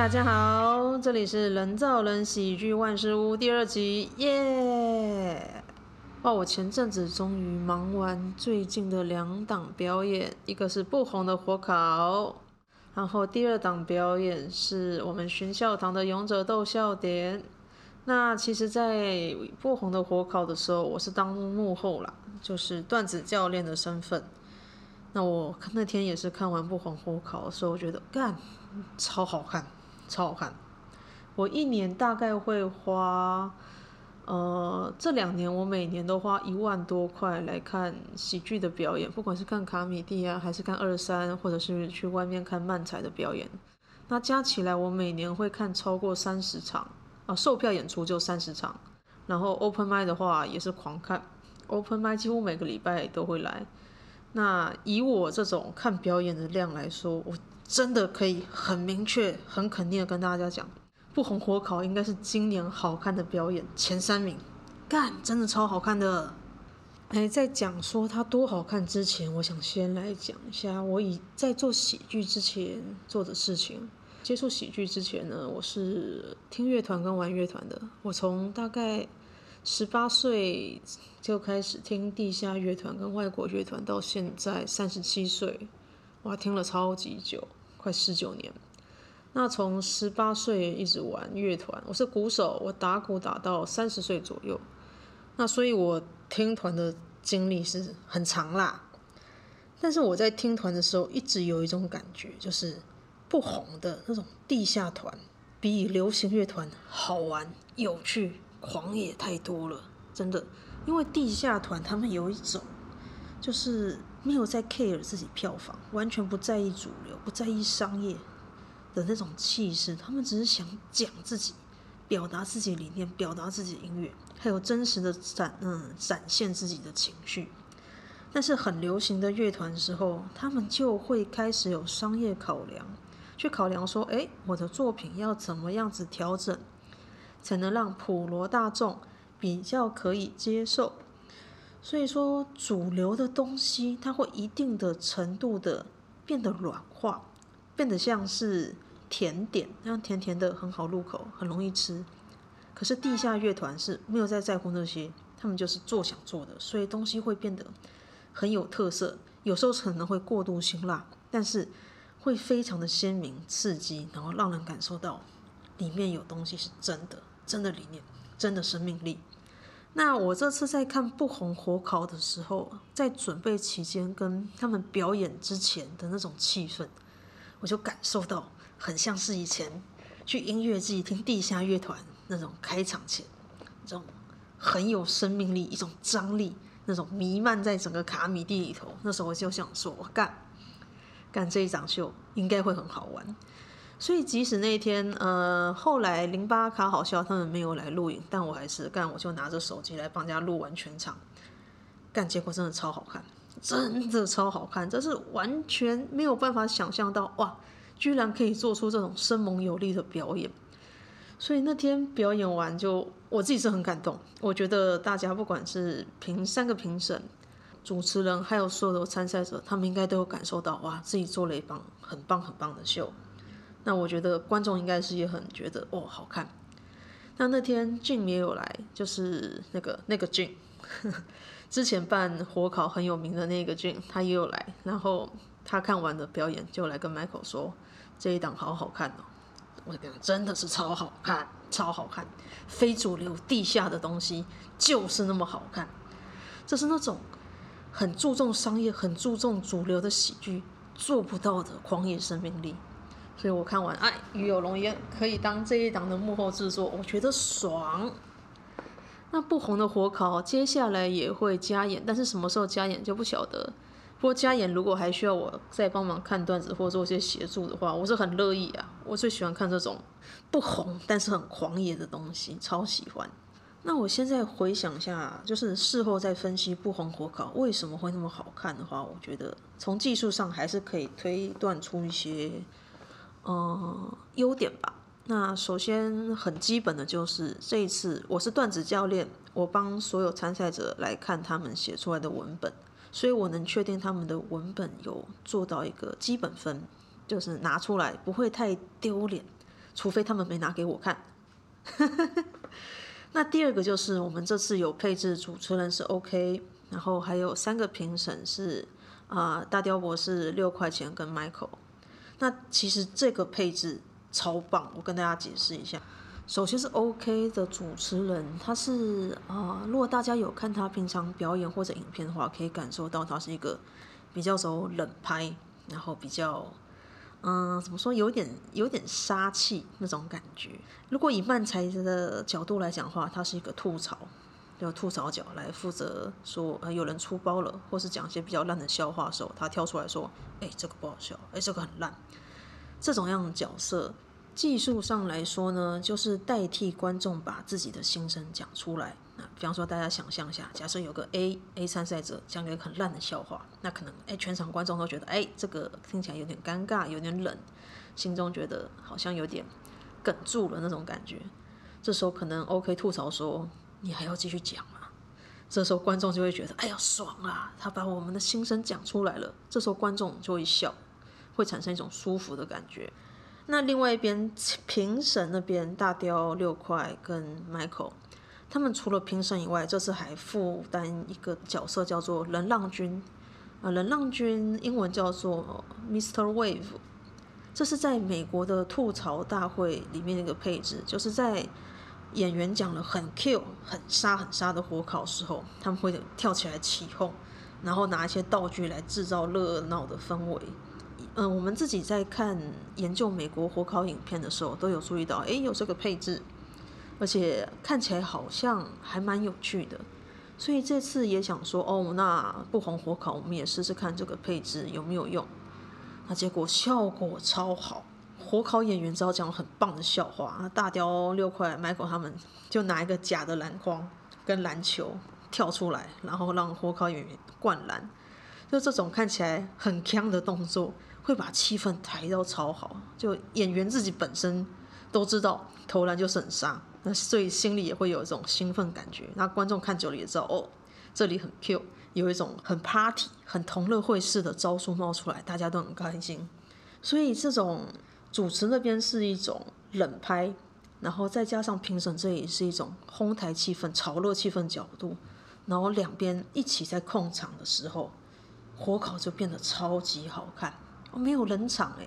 大家好，这里是人造人喜剧万事屋第二集，耶！哦，我前阵子终于忙完最近的两档表演，一个是不红的火烤，然后第二档表演是我们寻笑堂的勇者斗笑点。那其实，在不红的火烤的时候，我是当幕后啦，就是段子教练的身份。那我那天也是看完不红火烤的时候，我觉得干超好看，超好看。我一年大概会花。呃，这两年我每年都花一万多块来看喜剧的表演，不管是看卡米蒂啊，还是看二三，或者是去外面看漫才的表演，那加起来我每年会看超过三十场啊，售票演出就三十场，然后 open mic 的话也是狂看，open mic 几乎每个礼拜都会来。那以我这种看表演的量来说，我真的可以很明确、很肯定的跟大家讲。不红火烤应该是今年好看的表演前三名，干，真的超好看的。哎，在讲说它多好看之前，我想先来讲一下我以在做喜剧之前做的事情。接触喜剧之前呢，我是听乐团跟玩乐团的。我从大概十八岁就开始听地下乐团跟外国乐团，到现在三十七岁，哇，听了超级久，快十九年。那从十八岁一直玩乐团，我是鼓手，我打鼓打到三十岁左右。那所以，我听团的经历是很长啦。但是我在听团的时候，一直有一种感觉，就是不红的那种地下团，比流行乐团好玩、有趣、狂野太多了。真的，因为地下团他们有一种，就是没有在 care 自己票房，完全不在意主流，不在意商业。的那种气势，他们只是想讲自己，表达自己理念，表达自己音乐，还有真实的展嗯展现自己的情绪。但是很流行的乐团时候，他们就会开始有商业考量，去考量说，哎，我的作品要怎么样子调整，才能让普罗大众比较可以接受。所以说，主流的东西，它会一定的程度的变得软化。变得像是甜点，那样甜甜的，很好入口，很容易吃。可是地下乐团是没有在在乎那些，他们就是做想做的，所以东西会变得很有特色。有时候可能会过度辛辣，但是会非常的鲜明刺激，然后让人感受到里面有东西是真的，真的理念，真的生命力。那我这次在看不红火烤的时候，在准备期间跟他们表演之前的那种气氛。我就感受到很像是以前去音乐季听地下乐团那种开场前，这种很有生命力、一种张力，那种弥漫在整个卡米地里头。那时候我就想说，我干干这一场秀应该会很好玩。所以即使那天，呃，后来零八卡好笑他们没有来录影，但我还是干，我就拿着手机来帮人家录完全场。干，结果真的超好看。真的超好看，这是完全没有办法想象到哇，居然可以做出这种生猛有力的表演。所以那天表演完就，就我自己是很感动。我觉得大家不管是评三个评审、主持人，还有所有的参赛者，他们应该都有感受到哇，自己做了一棒很棒很棒的秀。那我觉得观众应该是也很觉得哦好看。那那天 Jim 也有来，就是那个那个 Jim。之前办火烤很有名的那个俊，他也有来，然后他看完的表演就来跟 Michael 说，这一档好好看哦，我跟你讲真的是超好看，超好看，非主流地下的东西就是那么好看，这是那种很注重商业、很注重主流的喜剧做不到的狂野生命力，所以我看完，哎，与有荣焉可以当这一档的幕后制作，我觉得爽。那不红的火烤接下来也会加演，但是什么时候加演就不晓得。不过加演如果还需要我再帮忙看段子或做一些协助的话，我是很乐意啊。我最喜欢看这种不红但是很狂野的东西，超喜欢。那我现在回想一下，就是事后再分析不红火烤为什么会那么好看的话，我觉得从技术上还是可以推断出一些嗯优点吧。那首先很基本的就是这一次我是段子教练，我帮所有参赛者来看他们写出来的文本，所以我能确定他们的文本有做到一个基本分，就是拿出来不会太丢脸，除非他们没拿给我看。那第二个就是我们这次有配置主持人是 OK，然后还有三个评审是啊、大雕博士六块钱跟 Michael。那其实这个配置超棒，我跟大家解释一下。首先是 OK 的主持人，他是啊、如果大家有看他平常表演或者影片的话，可以感受到他是一个比较走冷拍，然后比较。嗯，怎么说？有点有点杀气那种感觉。如果以漫才的角度来讲的话，他是一个吐槽，就吐槽角来负责说，呃，有人出包了，或是讲一些比较烂的笑话的时候，他跳出来说，哎，这个不好笑，哎，这个很烂。这种样的角色，技术上来说呢，就是代替观众把自己的心声讲出来。那比方说，大家想象一下，假设有个 A A 参赛者讲了一个很烂的笑话，那可能哎，全场观众都觉得哎，这个听起来有点尴尬，有点冷，心中觉得好像有点哽住了那种感觉。这时候可能 OK 吐槽说：“你还要继续讲吗？”这时候观众就会觉得：“哎呀，爽啊！他把我们的心声讲出来了。”这时候观众就会笑，会产生一种舒服的感觉。那另外一边评审那边，大雕六块跟 Michael。他们除了评审以外，这次还负担一个角色，叫做人浪君。啊，人浪君英文叫做 Mr. Wave。这是在美国的吐槽大会里面的一个配置，就是在演员讲了很 Q、很杀、很杀的火烤时候，他们会跳起来起哄，然后拿一些道具来制造热闹的氛围。嗯，我们自己在看研究美国火烤影片的时候，都有注意到，诶，有这个配置。而且看起来好像还蛮有趣的，所以这次也想说哦，那不红火烤我们也试试看这个配置有没有用。那结果效果超好，火烤演员只要讲很棒的笑话，大雕六块 Michael 他们就拿一个假的篮筐跟篮球跳出来，然后让火烤演员灌篮，就这种看起来很锵的动作，会把气氛抬到超好，就演员自己本身都知道投篮就是很杀。那所以心里也会有这种兴奋感觉，那观众看久了也知道哦，这里很 Q，有一种很 party、很同乐会式的招数冒出来，大家都很开心。所以这种主持那边是一种冷拍，然后再加上评审这里是一种哄抬气氛、炒热气氛角度，然后两边一起在控场的时候，火烤就变得超级好看，哦，没有冷场哎。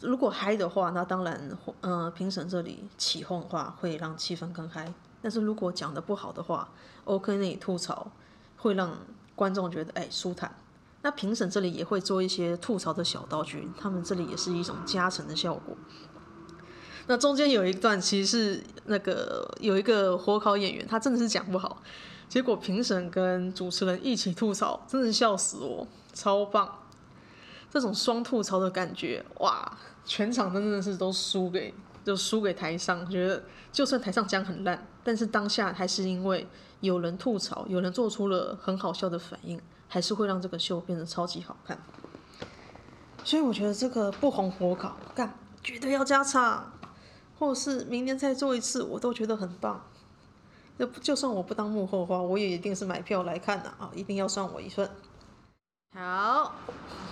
如果嗨的话，那当然，呃，评审这里起哄的话会让气氛更嗨。但是如果讲的不好的话，OK 那里吐槽会让观众觉得哎舒坦。那评审这里也会做一些吐槽的小道具，他们这里也是一种加成的效果。那中间有一段其实是那个有一个火烤演员，他真的是讲不好，结果评审跟主持人一起吐槽，真的笑死我，超棒。这种双吐槽的感觉，哇！全场真的是都输给，就输给台上。觉得就算台上讲很烂，但是当下还是因为有人吐槽，有人做出了很好笑的反应，还是会让这个秀变得超级好看。所以我觉得这个不红火烤干绝对要加场，或者是明年再做一次，我都觉得很棒。就就算我不当幕后花，我也一定是买票来看的啊！一定要算我一份。好，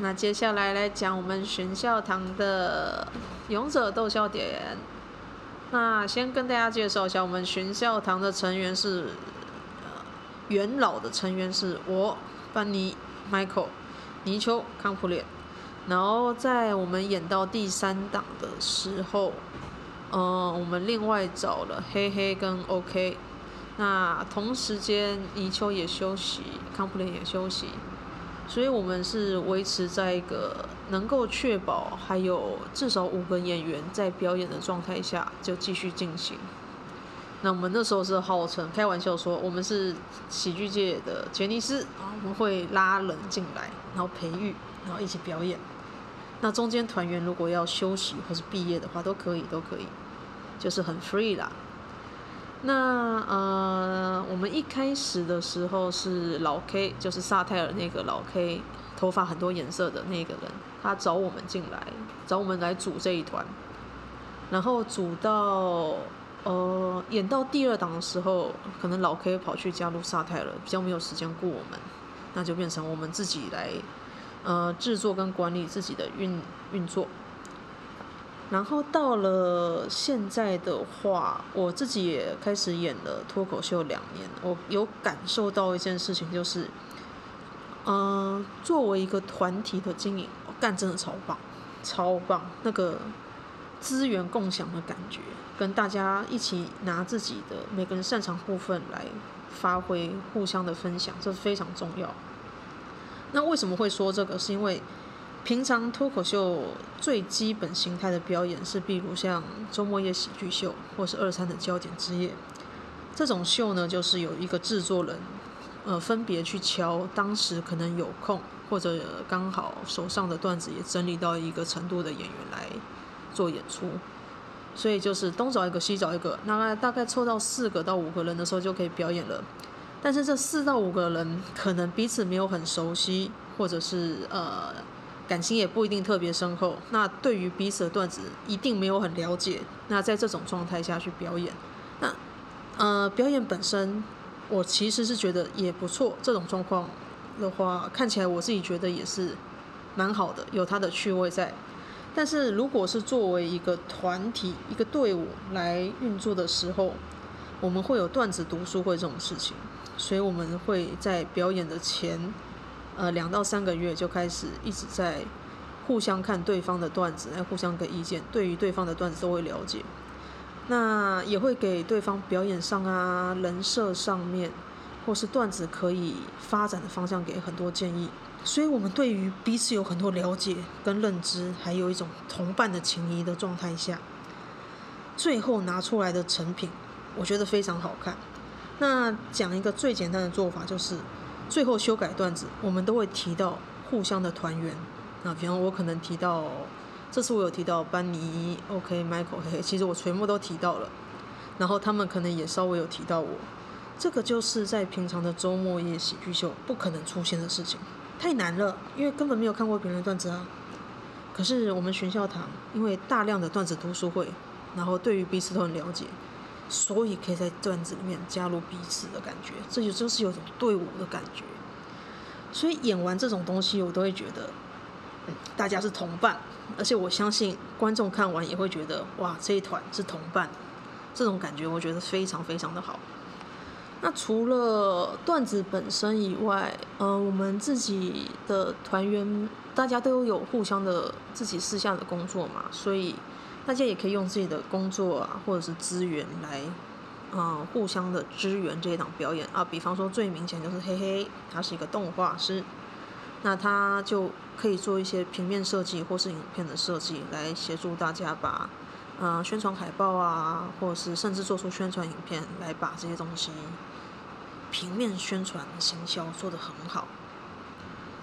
那接下来来讲我们玄笑堂的勇者逗笑点。那先跟大家介绍一下，我们玄笑堂的成员是，元老的成员是我、班尼、Michael、泥鳅、康普列。然后在我们演到第三档的时候，嗯、呃，我们另外找了黑黑跟 OK。那同时间泥鳅也休息，康普列也休息。所以我们是维持在一个能够确保还有至少五个演员在表演的状态下就继续进行。那我们那时候是号称开玩笑说我们是喜剧界的杰尼斯，我们会拉人进来，然后培育，然后一起表演。那中间团员如果要休息或是毕业的话，都可以，都可以，就是很 free 啦。那呃，我们一开始的时候是老 K，就是萨泰尔那个老 K，头发很多颜色的那个人，他找我们进来，找我们来组这一团。然后组到呃演到第二档的时候，可能老 K 跑去加入沙泰了，比较没有时间顾我们，那就变成我们自己来呃制作跟管理自己的运运作。然后到了现在的话，我自己也开始演了脱口秀两年，我有感受到一件事情，就是，嗯、作为一个团体的经营，我干真的超棒，超棒，那个资源共享的感觉，跟大家一起拿自己的每个人擅长部分来发挥，互相的分享，这是非常重要。那为什么会说这个？是因为。平常脱口秀最基本形态的表演是，比如像周末夜喜剧秀，或是二三的焦点之夜。这种秀呢，就是有一个制作人，呃，分别去敲当时可能有空，或者刚好手上的段子也整理到一个程度的演员来做演出。所以就是东找一个，西找一个，那大概凑到四个到五个人的时候就可以表演了。但是这四到五个人可能彼此没有很熟悉，或者是呃。感情也不一定特别深厚，那对于彼此的段子一定没有很了解。那在这种状态下去表演，那呃表演本身，我其实是觉得也不错。这种状况的话，看起来我自己觉得也是蛮好的，有它的趣味在。但是如果是作为一个团体、一个队伍来运作的时候，我们会有段子读书会这种事情，所以我们会在表演的前。呃，两到三个月就开始一直在互相看对方的段子，来互相给意见。对于对方的段子都会了解，那也会给对方表演上啊、人设上面，或是段子可以发展的方向给很多建议。所以，我们对于彼此有很多了解跟认知，还有一种同伴的情谊的状态下，最后拿出来的成品，我觉得非常好看。那讲一个最简单的做法就是。最后修改段子，我们都会提到互相的团圆。那比方我可能提到，这次我有提到班尼，OK，Michael，其实我全部都提到了。然后他们可能也稍微有提到我。这个就是在平常的周末夜喜剧秀不可能出现的事情，太难了，因为根本没有看过别人的段子啊。可是我们寻笑堂因为大量的段子读书会，然后对于彼此都很了解。所以可以在段子里面加入彼此的感觉，这就就是有种队伍的感觉。所以演完这种东西，我都会觉得，大家是同伴，而且我相信观众看完也会觉得，哇，这一团是同伴，这种感觉我觉得非常非常的好。那除了段子本身以外，嗯、呃，我们自己的团员大家都有互相的自己私下的工作嘛，所以。大家也可以用自己的工作啊，或者是资源来，嗯，互相的支援这一档表演啊。比方说最明显就是嘿嘿，他是一个动画师，那他就可以做一些平面设计或是影片的设计，来协助大家把，嗯，宣传海报啊，或者是甚至做出宣传影片，来把这些东西平面宣传行销做得很好。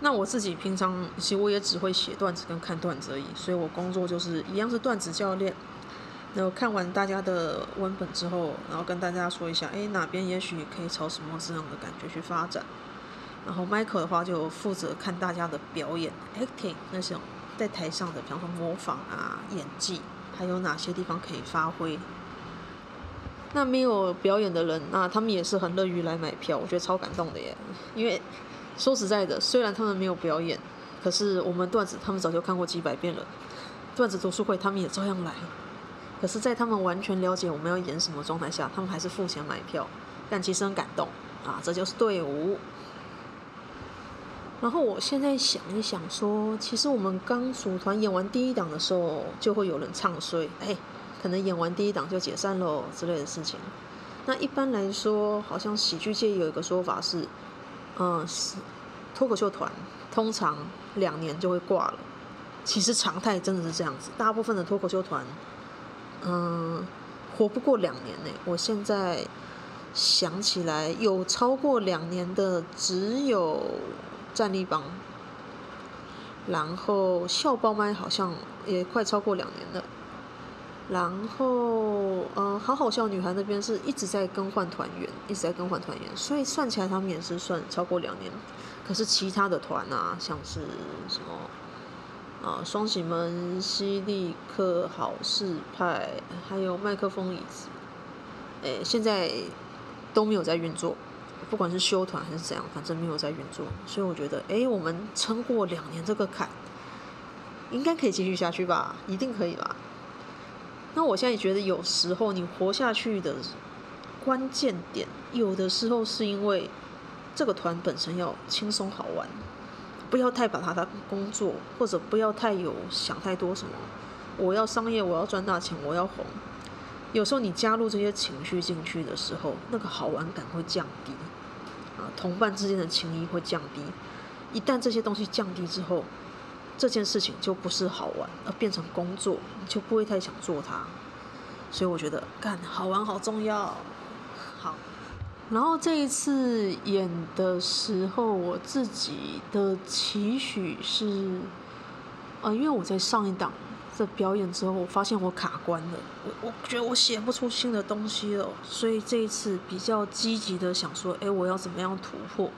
那我自己平常其实我也只会写段子跟看段子而已，所以我工作就是一样是段子教练。然后看完大家的文本之后，然后跟大家说一下，哎，哪边也许可以朝什么这样的感觉去发展。然后 Michael 的话就负责看大家的表演，acting 那种在台上的，比方说模仿啊、演技，还有哪些地方可以发挥。那没有表演的人，那他们也是很乐于来买票，我觉得超感动的耶，因为。说实在的，虽然他们没有表演，可是我们段子他们早就看过几百遍了。段子读书会他们也照样来，可是，在他们完全了解我们要演什么状态下，他们还是付钱买票，但其实很感动啊！这就是队伍。然后我现在想一想说，其实我们刚组团演完第一档的时候，就会有人唱衰，哎，可能演完第一档就解散喽之类的事情。那一般来说，好像喜剧界有一个说法是。嗯，是脱口秀团通常两年就会挂了。其实常态真的是这样子，大部分的脱口秀团，嗯，活不过两年呢。我现在想起来，有超过两年的只有战立帮，然后笑爆麦好像也快超过两年了。然后，呃，好好笑女孩那边是一直在更换团员，一直在更换团员，所以算起来他们也是算超过两年。可是其他的团啊，像是什么，啊，双喜门、犀利克、好事派，还有麦克风椅子，诶，现在都没有在运作，不管是休团还是怎样，反正没有在运作。所以我觉得，诶，我们撑过两年这个坎，应该可以继续下去吧？一定可以吧？那我现在也觉得，有时候你活下去的关键点，有的时候是因为这个团本身要轻松好玩，不要太把它当工作，或者不要太有想太多什么。我要商业，我要赚大钱，我要红。有时候你加入这些情绪进去的时候，那个好玩感会降低，同伴之间的情谊会降低。一旦这些东西降低之后，这件事情就不是好玩，而变成工作，你就不会太想做它。所以我觉得干好玩好重要。好，然后这一次演的时候，我自己的期许是，呃，因为我在上一档。的表演之后，我发现我卡关了，我我觉得我写不出新的东西了，所以这一次比较积极的想说，哎，我要怎么样突破，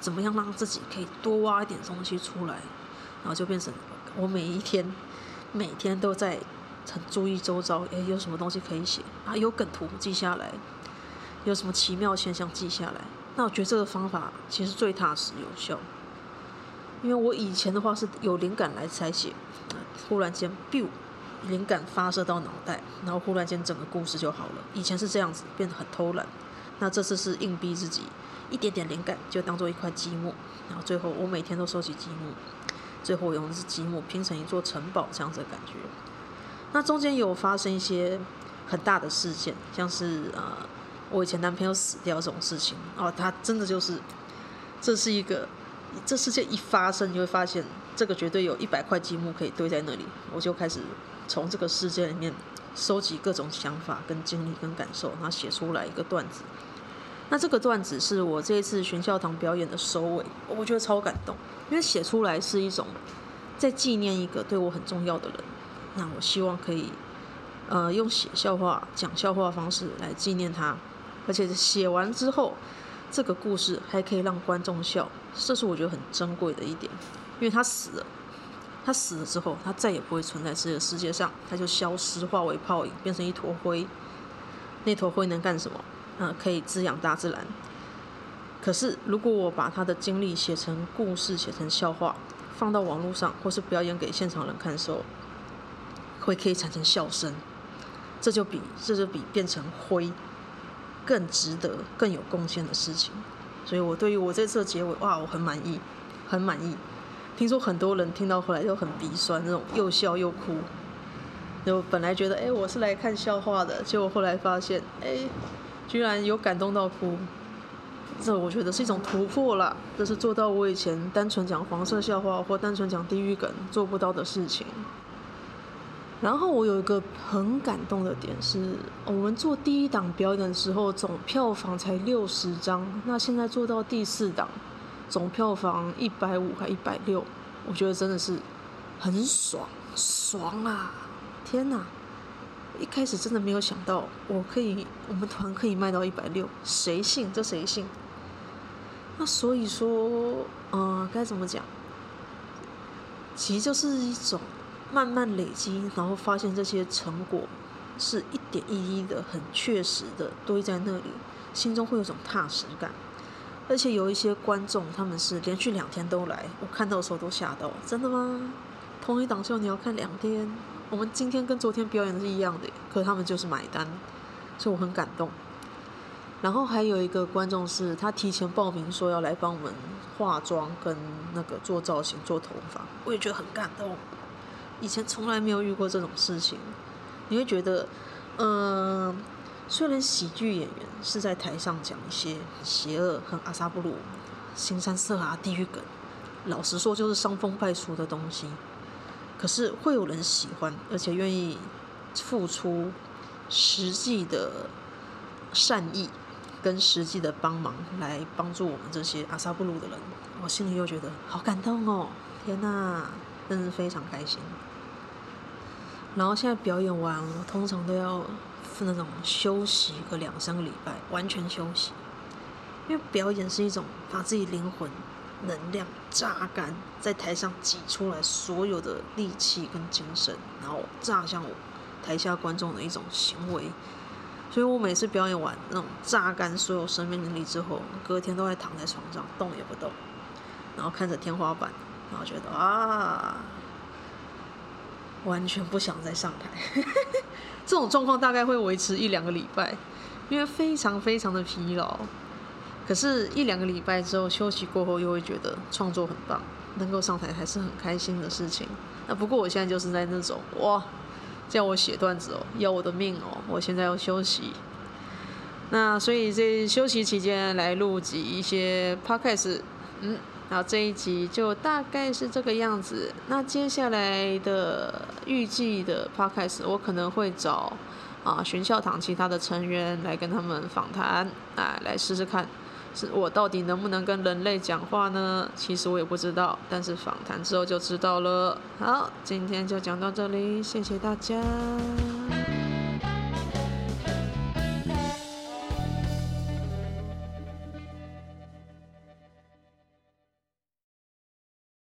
怎么样让自己可以多挖一点东西出来，然后就变成我每一天每天都在很注意周遭，哎，有什么东西可以写啊？有梗图记下来，有什么奇妙现象记下来。那我觉得这个方法其实最踏实有效，因为我以前的话是有灵感来才写。忽然间，biu，灵感发射到脑袋，然后忽然间整个故事就好了。以前是这样子，变得很偷懒。那这次是硬逼自己，一点点灵感就当做一块积木，然后最后我每天都收集积木，最后用的是积木拼成一座城堡这样子的感觉。那中间有发生一些很大的事件，像是呃，我以前男朋友死掉这种事情哦，他真的就是，这是一个，这事件一发生，你会发现。这个绝对有一百块积木可以堆在那里，我就开始从这个世界里面收集各种想法、跟经历、跟感受，然后写出来一个段子。那这个段子是我这一次玄孝堂表演的收尾，我觉得超感动，因为写出来是一种在纪念一个对我很重要的人。那我希望可以，呃，用写笑话、讲笑话的方式来纪念他，而且写完之后，这个故事还可以让观众笑，这是我觉得很珍贵的一点。因为他死了，他死了之后，他再也不会存在这个世界上，他就消失，化为泡影，变成一坨灰。那坨灰能干什么？啊、呃，可以滋养大自然。可是，如果我把他的经历写成故事，写成笑话，放到网络上，或是表演给现场人看的时候，会可以产生笑声。这就比这就比变成灰更值得、更有贡献的事情。所以我对于我这次的结尾，哇，我很满意，很满意。听说很多人听到后来就很鼻酸，那种又笑又哭。就本来觉得，哎，我是来看笑话的，结果后来发现，哎，居然有感动到哭。这我觉得是一种突破啦，这是做到我以前单纯讲黄色笑话或单纯讲地狱梗做不到的事情。然后我有一个很感动的点是，我们做第一档表演的时候，总票房才六十张，那现在做到第四档。总票房一百五还一百六，我觉得真的是很爽，爽啊！天哪，一开始真的没有想到我可以，我们团可以卖到一百六，谁信？这谁信？那所以说，嗯、该怎么讲？其实就是一种慢慢累积，然后发现这些成果是一点一滴的、很确实的堆在那里，心中会有种踏实感。而且有一些观众，他们是连续两天都来，我看到的时候都吓到。真的吗？同一档秀你要看两天？我们今天跟昨天表演的是一样的，可他们就是买单，所以我很感动。然后还有一个观众是他提前报名说要来帮我们化妆跟那个做造型、做头发，我也觉得很感动。以前从来没有遇过这种事情，你会觉得，嗯、虽然喜剧演员是在台上讲一些邪恶和阿萨布鲁、腥膻色啊、地狱梗，老实说就是伤风败俗的东西，可是会有人喜欢，而且愿意付出实际的善意跟实际的帮忙来帮助我们这些阿萨布鲁的人，我心里又觉得好感动哦！天哪，真是非常开心。然后现在表演完，我通常都要。那种休息个两三个礼拜，完全休息，因为表演是一种把自己灵魂能量榨干，在台上挤出来所有的力气跟精神，然后榨向我台下观众的一种行为。所以我每次表演完那种榨干所有生命能力之后，隔天都会躺在床上动也不动，然后看着天花板，然后觉得啊。完全不想再上台。这种状况大概会维持一两个礼拜，因为非常非常的疲劳。可是，一两个礼拜之后休息过后，又会觉得创作很棒，能够上台还是很开心的事情。那不过我现在就是在那种哇，叫我写段子哦，要我的命哦，我现在要休息。那所以这休息期间来录集一些 podcast，嗯，然后这一集就大概是这个样子。那接下来的预计的 podcast，我可能会找啊寻笑堂其他的成员来跟他们访谈，啊，来试试看，是我到底能不能跟人类讲话呢？其实我也不知道，但是访谈之后就知道了。好，今天就讲到这里，谢谢大家。